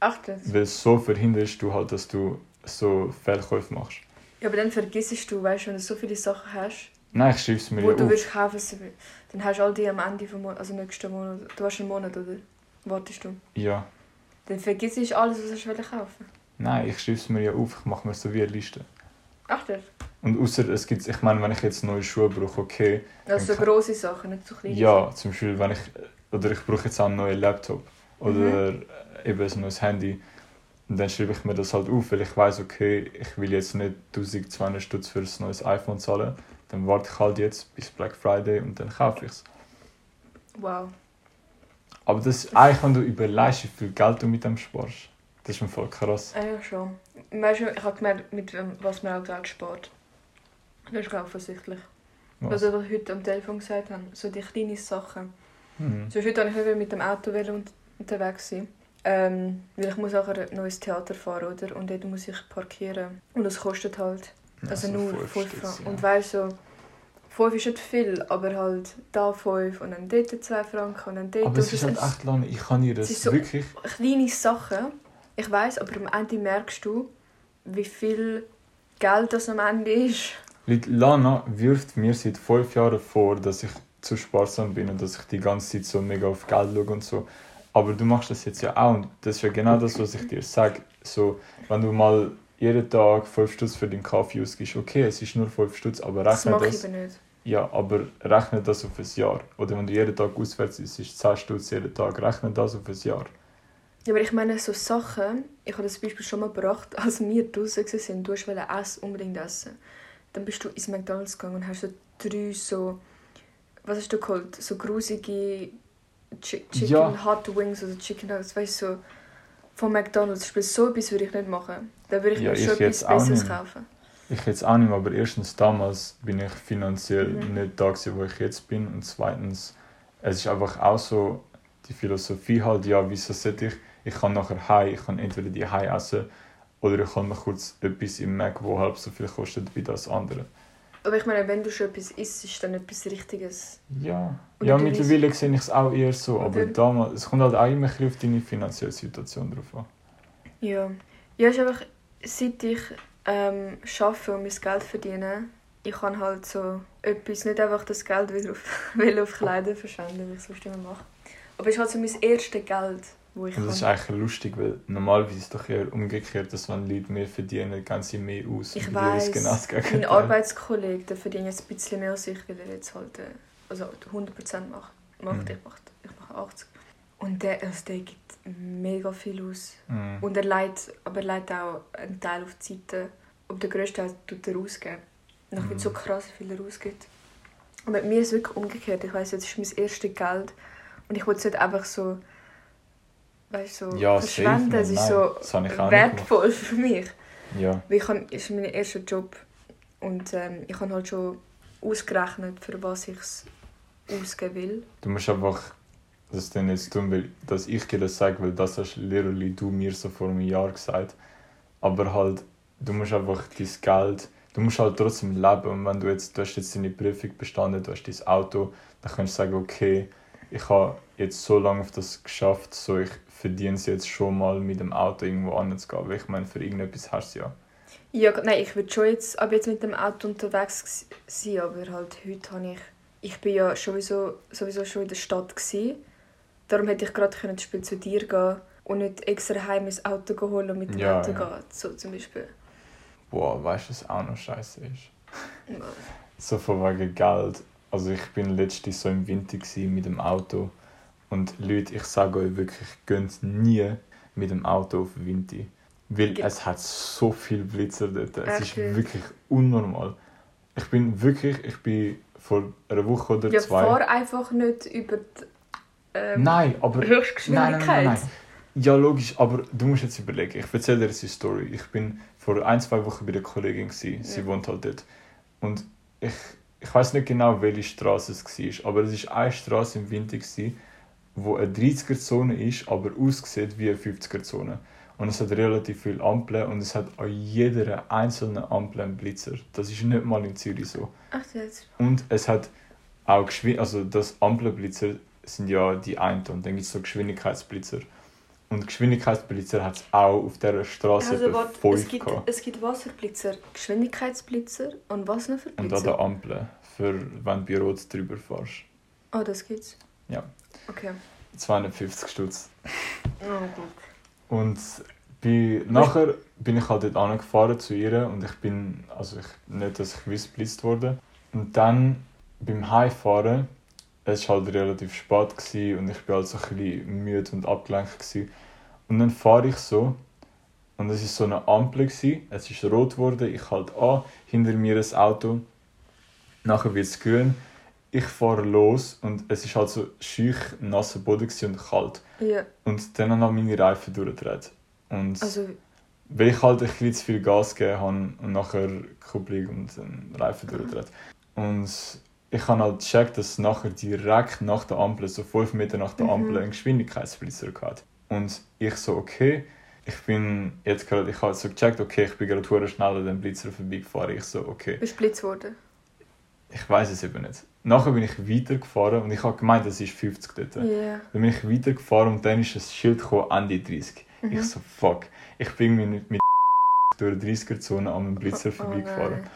Ach das. Weil so verhinderst du halt, dass du so Fehlkäufe machst. Ja, aber dann vergisst du, weißt du, wenn du so viele Sachen hast, Nein, ich schreibe es mir wo ja du auf. willst kaufen, sie- dann hast du all die am Ende vom Monat, also nächsten Monat. Du hast einen Monat, oder? Wartest du? Ja. Dann vergisst du alles, was du willst kaufen. Nein, ich schreibe es mir ja auf, ich mache mir so wie eine Liste. Ach das. Und außer es gibt, ich meine, wenn ich jetzt neue Schuhe brauche, okay, Also so Dann- grosse Sachen, nicht so kleine Ja, zum Beispiel, wenn ich, oder ich brauche jetzt auch einen neuen Laptop oder Mhm. eben ein neues Handy. Und dann schreibe ich mir das halt auf, weil ich weiß, okay, ich will jetzt nicht 1200 Stutz für ein neues iPhone zahlen. Dann warte ich halt jetzt bis Black Friday und dann kaufe ich es. Wow. Aber das ist eigentlich, wenn du überlegst, wie viel Geld du mit dem sparst. Das ist schon voll krass. Ja, schon. Weißt du, ich habe gemerkt, mit was man auch Geld spart. Das ist ich offensichtlich. Was? Was wir heute am Telefon gesagt haben, so die kleinen Sachen. Hm. So, heute wollte ich nicht mit dem Auto unterwegs sein. Ähm, weil ich muss auch ein neues Theater fahren, oder? Und dort muss ich parkieren. Und das kostet halt. Also, Also nur fünf 5 Stutz, Franken. ja. Und weißt du, so, 5 ist nicht viel, aber halt da 5 und dann dort 2 Franken und dann dort. Aber es ist halt echt lange. Ich kann dir das Es so- wirklich. kleine Sachen. Ich weiß, aber am Ende merkst du, wie viel Geld das am Ende ist. Weil Lana wirft mir seit fünf Jahren vor, dass ich zu sparsam bin und dass ich die ganze Zeit so mega auf Geld schaue und so. Aber du machst das jetzt ja auch und das ist ja genau das, was ich dir sage. So, wenn du mal jeden Tag 5 Stutz für den Kaffee ausgibst, okay, es ist nur 5 Stutz, aber Das rechne mache das, ich aber nicht. ja, aber rechne das auf ein Jahr. Oder wenn du jeden Tag auswärts isst, ist 10 Stutz jeden Tag, rechne das auf ein Jahr. Ja, aber ich meine, so Sachen, ich habe das Beispiel schon mal gebracht, als wir draußen waren, du wolltest essen, unbedingt essen. Dann bist du ins McDonalds gegangen und hast so drei so, was hast du geholt? So grusige Chi Chicken Ja. Hot Wings oder Chicken Nuggets, weißt du, so von McDonalds. Spiel so etwas würde ich nicht machen. Da würde ich Ja, mir schon etwas Besseres kaufen. Ich jetzt auch nicht mehr, aber erstens damals bin ich finanziell Mhm. nicht da gewesen, wo ich jetzt bin und zweitens es ist einfach auch so die Philosophie halt, ja, wieso sollte ich, ich kann nachher heim, ich kann entweder die heim essen oder ich kann mir kurz etwas im Mac, wo halb so viel kostet wie das andere. Aber ich meine, wenn du schon etwas isst, ist dann etwas Richtiges. Ja, Oder ja mittlerweile sehe ich es auch eher so, aber Oder- damals, es kommt halt auch immer ein auf deine finanzielle Situation drauf an. Ja. Ja, ist einfach, seit ich ähm, arbeite und mein Geld verdiene, ich kann halt so etwas, nicht einfach das Geld wieder auf, will auf Kleider verschwenden, wie ich sonst immer mache. Aber es ist halt so mein erstes Geld, wo ich Und das ist eigentlich lustig, weil normalerweise ist es doch eher umgekehrt, dass wenn Leute mehr verdienen, gehen sie mehr aus. Ich Und weiss, genau das Mein. Arbeitskollege, der verdient jetzt ein bisschen mehr als ich, weil er jetzt halt äh, also 100% macht. macht. Mhm. Ich, mache, ich mache 80. Und der, also der gibt mega viel aus. Mhm. Und er leitet, aber er leitet auch einen Teil auf die Seite. Aber der grösste Teil tut er ausgeben. Und ich finde es so Mhm. krass, wie viel er ausgibt. Und bei mir ist es wirklich umgekehrt. Ich weiss, jetzt ist mein erstes Geld. Und ich will es nicht einfach so, weißt, so Ja, verschwenden. nicht. ist so das wertvoll für mich. Ja. Weil ich habe, ist mein erster Job und ähm, ich habe halt schon ausgerechnet, für was ich es ausgeben will. Du musst einfach das dann jetzt tun, weil dass ich dir das sage, weil das hast literally du mir so vor einem Jahr gesagt. Aber halt, du musst einfach dein Geld, du musst halt trotzdem leben. Und wenn du jetzt, du hast jetzt deine Prüfung bestanden, du hast dein Auto, dann kannst du sagen, okay, ich habe jetzt so lange auf das geschafft, so ich verdiene es jetzt schon mal mit dem Auto irgendwo anzugehen. Weil ich meine, für irgendetwas hast du ja. Ja, nein, ich würde schon jetzt, ab jetzt mit dem Auto unterwegs sein, aber halt heute habe ich, ich bin ja sowieso, sowieso schon in der Stadt gewesen. Darum hätte ich gerade können Beispiel zu dir gehen und nicht extra heim ins Auto holen und mit dem Ja, Auto ja. gehen, so zum Beispiel. Boah, weißt du, was auch noch scheiße ist? So von wegen Geld. Also ich bin letztens so im Winter mit dem Auto und Leute, ich sage euch wirklich, geht nie mit dem Auto auf Winter. Weil Ge- es hat so viel Blitzer dort. Es ist wirklich unnormal. Ich bin wirklich, ich bin vor einer Woche oder Ja, zwei... fahr einfach nicht über die ähm, Nein, aber... Nein, nein, Höchstgeschwindigkeit. nein, nein. Ja, logisch, aber du musst jetzt überlegen. Ich erzähle dir jetzt die Story. Ich bin vor ein, zwei Wochen bei der Kollegin. Gewesen. Sie Ja. wohnt halt dort. Und ich, ich weiß nicht genau, welche Straße es war, aber es war eine Straße im Winter, gewesen, wo eine 30er-Zone ist, aber aussieht wie eine 50er-Zone. Und es hat relativ viele Ampeln und es hat an jeder einzelnen Ampel einen Blitzer. Das ist nicht mal in Zürich so. Ach, jetzt. Und es hat auch Geschwind also das Ampelblitzer sind ja die einen und dann gibt es so Geschwindigkeitsblitzer. Und Geschwindigkeitsblitzer hat es auch auf dieser Straße Also, warte, es gibt, gehabt. es gibt Wasserblitzer, Geschwindigkeitsblitzer und was noch für Und an Blitzer? der Ampel, für wenn du bei Rot drüber fährst. Oh, das gibt's? Ja. Okay. 250 Stutz. Oh, gut. Und bei, nachher bin ich halt dort angefahren zu ihr und ich bin, also ich, nicht, dass ich geblitzt wurde. Und dann beim Heimfahren, es war halt relativ spät gewesen und ich bin halt so ein bisschen müde und abgelenkt. Gewesen. Und dann fahre ich so und es ist so eine Ampel, gewesen. es ist rot geworden, ich halte an, hinter mir ein Auto, nachher wird es grün, ich fahre los und es ist halt so schüch, nasser Boden und kalt. Ja, Und dann haben meine Reifen durchgedreht. Und also, weil ich halt ein bisschen zu viel Gas gegeben habe und nachher Kupplung und den Reifen durchgedreht. Und ich habe halt gecheckt, dass nachher direkt nach der Ampel, so 5 Meter nach der Mhm. Ampel, ein Geschwindigkeitsblitzer hatte. Und ich so, okay, ich bin jetzt gerade, ich habe so gecheckt, okay, ich bin gerade schnell an dem Blitzer vorbeigefahren. Ich so, okay, bist du blitz worden? ich weiß es eben nicht. Nachher bin ich weitergefahren und ich habe gemeint, das ist 50 dort. Ja. Dann bin ich weitergefahren und dann ist ein Schild gekommen, Ende 30. Mhm. Ich so, fuck. Ich bin nicht mit durch die 30er-Zone an einem Blitzer Oh vorbeigefahren. nein.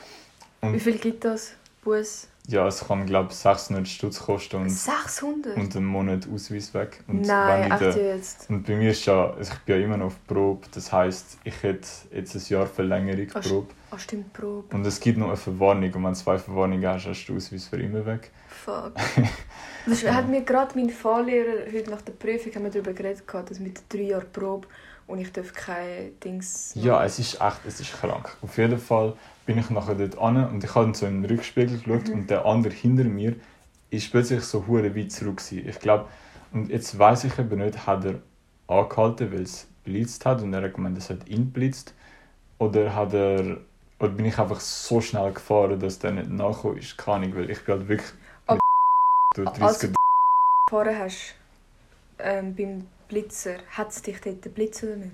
Und- Wie viel gibt das? Bus? Ja, es kann, glaube ich, 600 Stutz kosten und, 600? und einen Monat Ausweis weg. Und Nein, echt den- jetzt? und bei mir ist ja, also ich bin ja immer noch auf Probe, das heisst, ich hätte jetzt ein Jahr Verlängerung Ach, Probe. Ah, stimmt, Probe. Und es gibt noch eine Verwarnung und wenn du zwei Verwarnungen hast, hast du den Ausweis für immer weg. Fuck. Das hat mir gerade mein Fahrlehrer heute nach der Prüfung haben wir darüber geredet, dass mit drei Jahren Probe und ich darf keine Dings Ja, es ist echt, es ist krank. Auf jeden Fall bin ich nachher dort an und ich habe so in den Rückspiegel geschaut Mhm. und der andere hinter mir ist plötzlich so hure weit zurück gewesen. Ich glaube, und jetzt weiß ich eben nicht, hat er angehalten, weil es blitzt hat und er hat gemeint, es hat ihn blitzt oder hat er oder bin ich einfach so schnell gefahren, dass der nicht nachgekommen ist. Keine Ahnung, weil ich bin halt wirklich mit durch 30 Also, gefahren hast ähm, beim Blitzer, hat es dich dort blitzt oder nicht?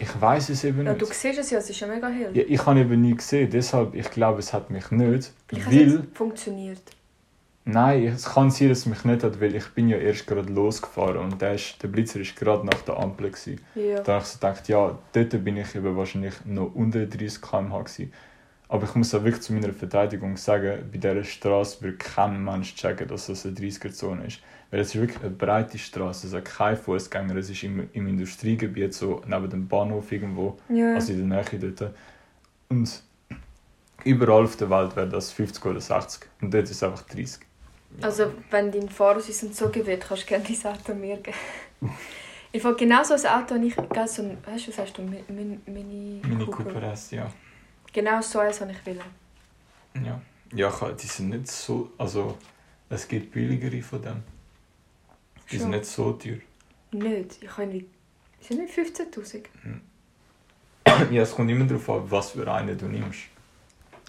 Ich weiß es eben Ja, nicht. du siehst es ja, es ist ja mega hell. Ja, ich habe eben nie gesehen, deshalb ich glaube, es hat mich nicht, Vielleicht weil es funktioniert. Nein, es kann sein, dass es mich nicht hat, weil ich bin ja erst gerade losgefahren und der, ist, der Blitzer war gerade nach der Ampel. Gewesen. Ja. Da habe ich so gedacht, ja, dort bin ich eben wahrscheinlich noch unter 30 km/h. Gewesen. Aber ich muss auch wirklich zu meiner Verteidigung sagen, bei dieser Straße wird kein Mensch checken, dass das eine 30er-Zone ist. Weil es ist wirklich eine breite Straße, es hat keine Fußgänger, es ist im, im Industriegebiet, so neben dem Bahnhof irgendwo, ja. also in der Nähe dort. Und überall auf der Welt wäre das 50 oder 60 und dort ist es einfach 30. Also, wenn dein Fahrausweis entzogen wird, kannst du gerne dein Auto mir geben. Ich fand genau so ein Auto, habe ich gell, so ein, weißt du, was heißt du, Mi- Mi- Mini, Mini Cooper S, ja. Genau so eins habe ich wollen. Ja, ja die sind nicht so. Also, es gibt billigere von dem. Die sind Schon. nicht so teuer. Nicht. Ich habe irgendwie... Sind nicht 15'000? ja, es kommt immer darauf an, was für eine du nimmst.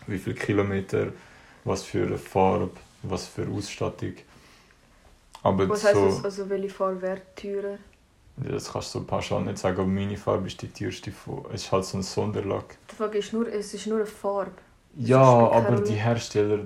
Wie viele Kilometer, was für eine Farbe, was für Ausstattung. Aber Was heisst so, das? Also welche Farbe wäre teurer? Das kannst du pauschal nicht sagen, aber meine Farbe ist die teuerste. Von, es ist halt so ein Sonderlack. Die Frage ist nur, es ist nur eine Farbe. Ja, keine aber Rolle. die Hersteller,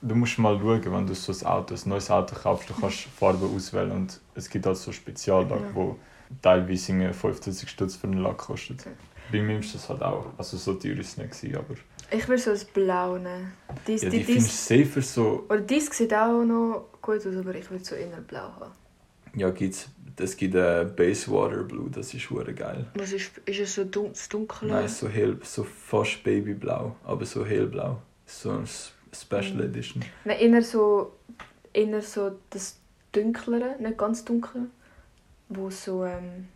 du musst mal schauen, wenn du so ein Auto, ein neues Auto kaufst, du kannst Farben auswählen und es gibt halt so Speziallack, Ja. wo teilweise irgendwie 50 Stutz für einen Lack kostet. Okay. Bei mir ist das halt auch, also so teuer ist es nicht gewesen, aber Ich will so ein Blau nehmen. Dies, ja, die, die finde ich dies, safer so, oder dies sieht auch noch gut aus, aber ich will so inner Blau haben. Ja, gibt's, es gibt äh, Basewater Blue, das ist hure geil. Was ist, ist es so dun das Dunkle? Nein, so hell, so fast Babyblau, aber so hellblau. So ein Special Mhm. Edition. Nein, eher so, eher so das Dunklere, nicht ganz dunkel, wo so ähm,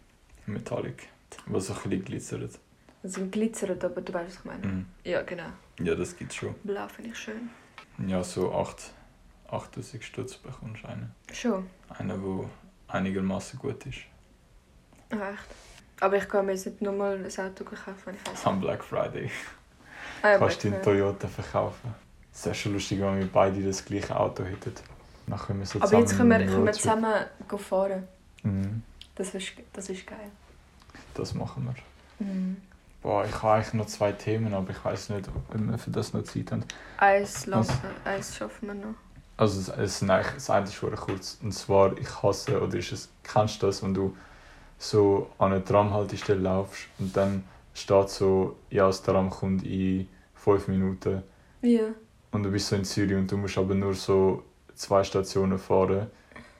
Metallic, was so ein bisschen glitzert. also glitzert, aber du weißt, was ich meine. Mhm. Ja, genau. Ja, das gibt's schon. Blau finde ich schön. Ja, so 8 8000 Stutz bekommst du einen. Schon. Einen, der einigermaßen gut ist. Echt. Aber ich kann mir jetzt nicht nur mal ein Auto kaufen, wenn ich weiß. Am Black Friday. Ah, ja, kannst du den Toyota verkaufen. Es wäre schon lustig, wenn wir beide das gleiche Auto hätten. Dann können wir so Aber jetzt können wir, können wir zusammen fahren. Mhm, Das ist, das ist geil. das machen wir. Mhm. Boah, ich habe eigentlich noch zwei Themen, aber ich weiß nicht, ob wir für das noch Zeit haben. Eins lassen, eins schaffen wir noch. Also es, es sind eigentlich, das eine ist kurz. Und zwar, ich hasse, oder ist es, kennst du das, wenn du so an eine Tramhaltestelle laufst und dann steht so, ja, das Tram kommt in fünf Minuten Ja. und du bist so in Zürich und du musst aber nur so zwei Stationen fahren.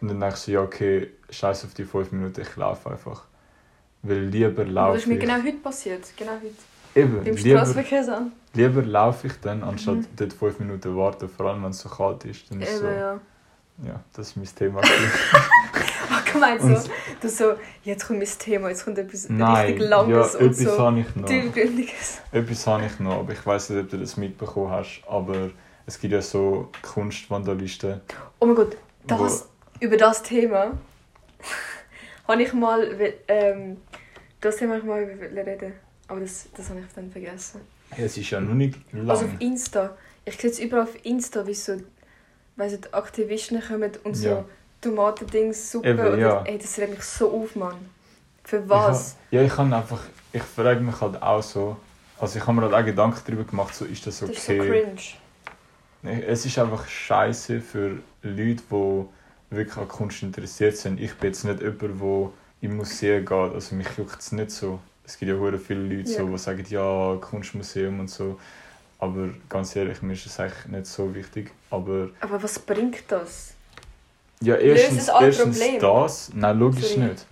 Und dann denkst du, ja, okay, scheiß auf die fünf Minuten, ich laufe einfach. Weil lieber Aber das ist mir genau heute passiert. Genau heute. Eben, Beim lieber, Straßenverkehrsamt. lieber laufe ich dann, anstatt Mhm. dort fünf Minuten warten, vor allem wenn es so kalt ist. Dann ist Eben, so, ja. ja, das ist mein Thema. Ach, gemeint so. Du so, jetzt kommt mein Thema, jetzt kommt etwas Nein, richtig ja, Langes und etwas so habe ich noch. tiefgründiges. Etwas habe ich noch, aber ich weiß nicht, ob du das mitbekommen hast. Aber es gibt ja so Kunstvandalisten. Oh mein Gott, das, über das Thema habe ich mal, ähm, das Thema habe ich mal reden, aber das, das habe ich dann vergessen. Ja, es ist ja noch nicht lang. Also auf Insta, ich sehe jetzt überall auf Insta, wie so, weiss nicht, Aktivisten kommen und so Ja. Tomatendings, Suppe Eben, ja. ey, das regt mich so auf, Mann. Für was? Ich, ja, ich kann einfach, ich frage mich halt auch so, also ich habe mir halt auch Gedanken darüber gemacht, so ist das okay? Das ist so cringe. Es ist einfach scheiße für Leute, die wirklich an Kunst interessiert sind. Ich bin jetzt nicht jemand, der im Museum geht. Also mich juckt es nicht so. Es gibt ja hure viele Leute, so, Ja. die sagen, ja, Kunstmuseum und so. Aber ganz ehrlich, mir ist es eigentlich nicht so wichtig. Aber Aber was bringt das? ja, erstens, erstens das. Nein, logisch Sorry. nicht.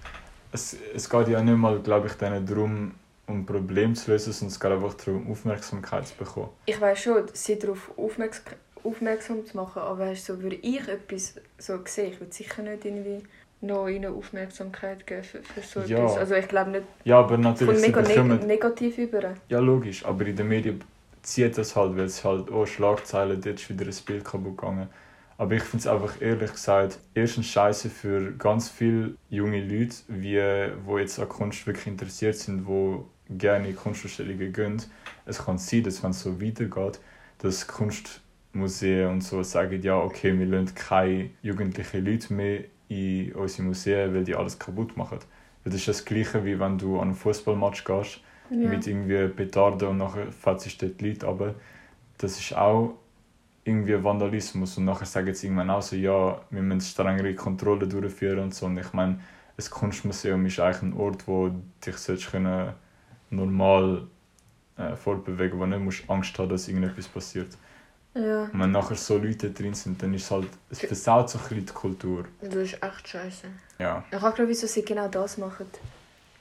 Es, es geht ja nicht mal, glaube ich, darum, um Probleme zu lösen, sondern es geht einfach darum, Aufmerksamkeit zu bekommen. Ich weiß schon, sie darauf aufmerksam, aufmerksam zu machen, aber weißt, so, würde ich etwas so sehen, ich würde sicher nicht irgendwie noch ihnen Aufmerksamkeit geben für, für so Ja. etwas. Also ich glaube nicht Ja, aber von natürlich, sie mega neg negativ über. Ja, logisch, aber in den Medien zieht das halt, weil es halt, oh, Schlagzeilen, dort ist wieder ein Bild kaputt gegangen. Aber ich finde es einfach ehrlich gesagt erstens scheiße für ganz viele junge Leute, wie, wo jetzt an Kunst wirklich interessiert sind, wo gerne in Kunstausstellungen gehen. Es kann sein, dass wenn es so weitergeht, dass Kunstmuseen und so sagen, ja, okay, wir lassen keine jugendlichen Leute mehr in unsere Museen, weil die alles kaputt machen. Weil Das ist das Gleiche, wie wenn du an einen Fußballmatch gehst Ja. mit irgendwie Petarden und nachher fetzt dort die Leute aber das ist auch irgendwie Vandalismus und nachher sagen sie irgendwann auch so, ja, wir müssen strengere Kontrollen durchführen und so und ich meine, ein Kunstmuseum ist eigentlich ein Ort, wo dich sollst können normal äh, fortbewegen, wo nicht musst Angst haben, dass irgendetwas passiert. Ja, Und wenn nachher so Leute drin sind, dann ist es halt, es versaut so ein bisschen die Kultur. das ist echt scheiße. Ja, Ich frage mich, wieso sie genau das machen.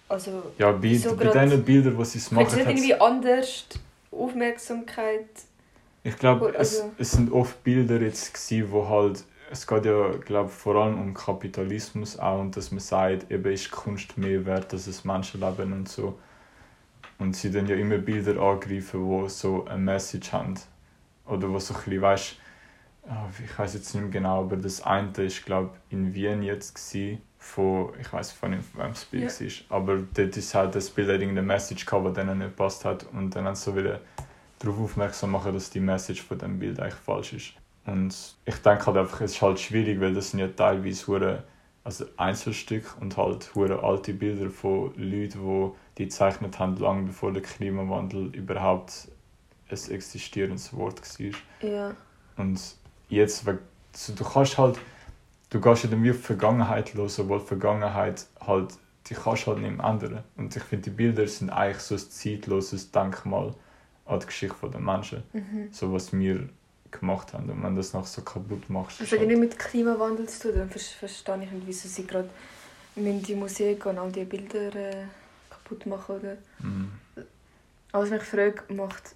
Also, ja bei, Wieso bei grad- diesen Bildern, die sie es machen sie nicht irgendwie anders Aufmerksamkeit? Ich glaube, also- es, es sind oft Bilder jetzt gewesen, wo halt, es geht ja, glaube vor allem um Kapitalismus auch und dass man sagt, eben ist Kunst mehr wert als das Menschenleben und so. Und sie dann ja immer Bilder angreifen, wo so eine Message haben. Oder wo so ein bisschen, weißt, ah, ich weiß jetzt nicht mehr genau, aber das eine ist, glaube in Wien jetzt gewesen, von, ich weiß von wem das Bild Ja. war, aber dort ist halt das Bild irgendeine Message gehabt, die denen nicht gepasst hat und dann haben sie so wieder darauf aufmerksam machen, dass die Message von dem Bild eigentlich falsch ist. Und ich denke halt einfach, es ist halt schwierig, weil das sind ja teilweise hure also Einzelstücke und halt hure alte Bilder von Leuten, die die gezeichnet haben, lange bevor der Klimawandel überhaupt ein existierendes Wort war. Ja. Und jetzt, weil- so, du kannst halt, du gehst ja dann wie auf die Vergangenheit los, obwohl die Vergangenheit halt, die kannst halt nicht ändern. Und ich finde, die Bilder sind eigentlich so ein zeitloses Denkmal an die Geschichte der Menschen. Mhm. So was wir gemacht haben. Und wenn du das noch so kaputt machst, Das hat ja halt, nicht mit Klimawandel zu tun. Dann ver- verstehe ich nicht, wieso sie gerade in die Museen gehen und all die Bilder äh, kaputt machen. Oder? Aber was mich fragt, macht,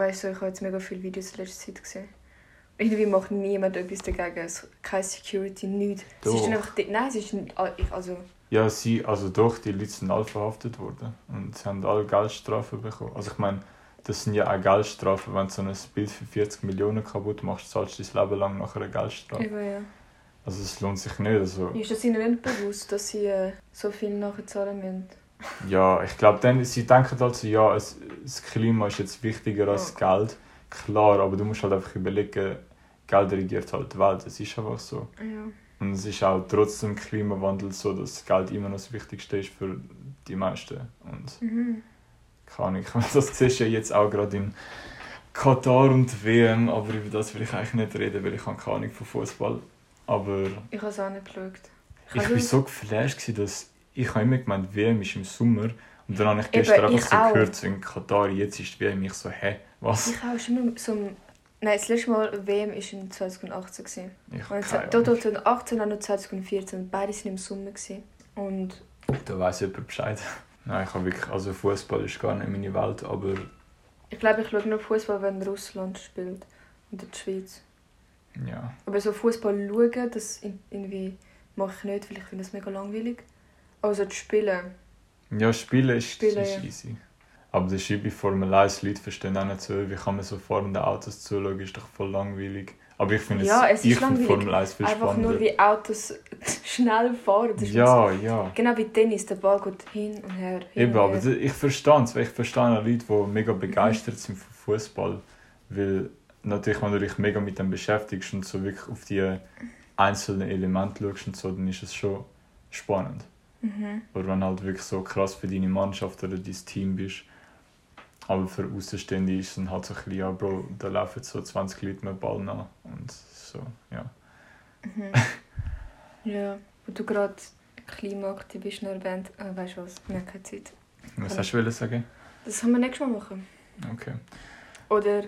weißt du, ich habe jetzt mega viele Videos in letzter Zeit gesehen. Irgendwie macht niemand etwas dagegen. Es- Keine Security, nichts. Es ist Doch. dann einfach, nein, es ist nicht, ich- also, ja, sie, also doch, die Leute sind alle verhaftet worden. Und sie haben alle Geldstrafen bekommen. Also ich meine, das sind ja auch Geldstrafen. Wenn du so ein Bild für 40 Millionen kaputt machst, zahlst du dein Leben lang nachher eine Geldstrafe. eben, ja. Also es lohnt sich nicht. Also, Ist es ihnen nicht bewusst, dass sie äh, so viel nachher zahlen müssen? Ja, ich glaube, dann, sie denken halt so, ja, es, das Klima ist jetzt wichtiger als Geld. Klar, aber du musst halt einfach überlegen, Geld regiert halt die Welt. Es ist einfach so. Ja. Und es ist auch trotzdem Klimawandel so, dass Geld immer noch das Wichtigste ist für die meisten. Und Mhm. keine Ahnung, das siehst du ja jetzt auch gerade in Katar und WM, aber über das will ich eigentlich nicht reden, weil ich habe keine Ahnung von Fußball. Aber Ich habe es auch nicht geschaut. ich habe war so geflasht, dass ich habe immer gemeint, WM ist im Sommer. Und dann habe ich Eben, gestern ich einfach so auch. gehört, so in Katar, jetzt ist die WM. Ich so, hä, was? Ich habe schon immer so ein- Nein, das letzte Mal WM war in 2018. gewesen. Ich habe Und keine Ahnung. 2018 und noch 2014. Beide waren im Sommer. gewesen. Und Da weiss jemand Bescheid. Nein, ich habe wirklich, also Fußball ist gar nicht meine Welt, aber ich glaube, ich schaue nur Fußball, wenn Russland spielt. Und die Schweiz. ja. Aber so Fußball schauen, das irgendwie mache ich nicht, weil ich finde das mega langweilig. Also das Spielen. Ja, Spielen ist, Spielen, ist ja. easy. Aber das ist bei Formel 1, Leute verstehen auch nicht so, wie kann man so fahrende Autos zuschauen, ist doch voll langweilig. Aber ich finde Ja, es ist ich langweilig. Formel 1 viel Einfach spannender. nur wie Autos schnell fahren. Das ja, ja. Genau wie Tennis, der Ball geht hin und her. Hin Eben, und aber her. ich verstehe es, weil ich verstehe auch Leute, die mega begeistert sind von Fußball, weil natürlich, wenn du dich mega mit dem beschäftigst und so wirklich auf die einzelnen Elemente schaust und so, dann ist es schon spannend. Mhm. Oder wenn du halt wirklich so krass für deine Mannschaft oder dein Team bist. Aber für Außenstehende ist es dann halt so ein bisschen, ja Bro, da laufen so 20 Leute mit dem Ball nach und so, ja. Mhm. ja, wo du gerade Klimaaktivisten erwähnt äh, weißt du was? Wir haben keine Zeit. Was hast du wollen sagen? Das können wir nächstes Mal machen. Okay. Oder.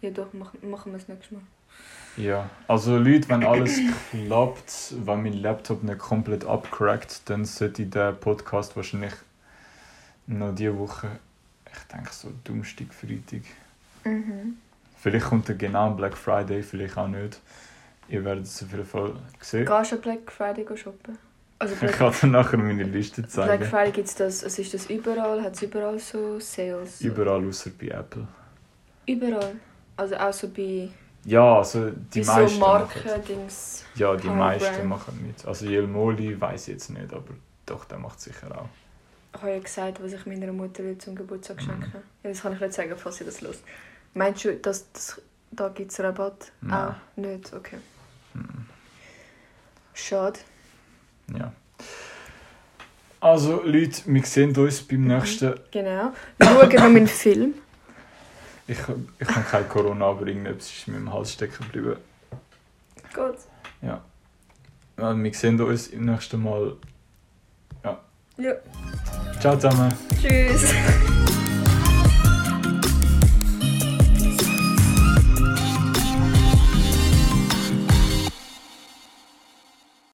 Ja, doch, machen, machen wir es nächstes Mal. Ja, also Leute, wenn alles klappt, wenn mein Laptop nicht komplett abcrackt, dann sollte der Podcast wahrscheinlich noch diese Woche, ich denke so Donnerstag, Freitag. Mhm. Vielleicht kommt er genau am Black Friday, vielleicht auch nicht. Ihr werdet es auf jeden Fall sehen. Gehst du Black Friday shoppen? Also Ich Black, kann dir nachher meine Liste Black zeigen. Friday gibt es das, also ist das überall? Hat es überall so Sales? Überall außer bei Apple. Überall? Also auch so bei, Ja, also die so meisten. machen- Marken-Dings. Ja, die Power meisten Brand. machen mit. Also Jelmoli weiß ich jetzt nicht, aber doch, der macht sicher auch. Ich habe ja gesagt, was ich meiner Mutter zum Geburtstag Mhm. schenken Ja, Das kann ich nicht sagen, falls sie das los. Meinst du, dass das, da gibt es Rabatt? Nein. Auch nicht? Okay. Mhm. Schade. Ja. Also Leute, wir sehen uns beim nächsten. Genau. Schauen noch meinen Film. Ich, ich habe kein Corona, aber irgendetwas ist mir im Hals stecken geblieben. Gut. Ja, wir sehen uns im nächsten Mal. Ja. Ciao zusammen. Tschüss.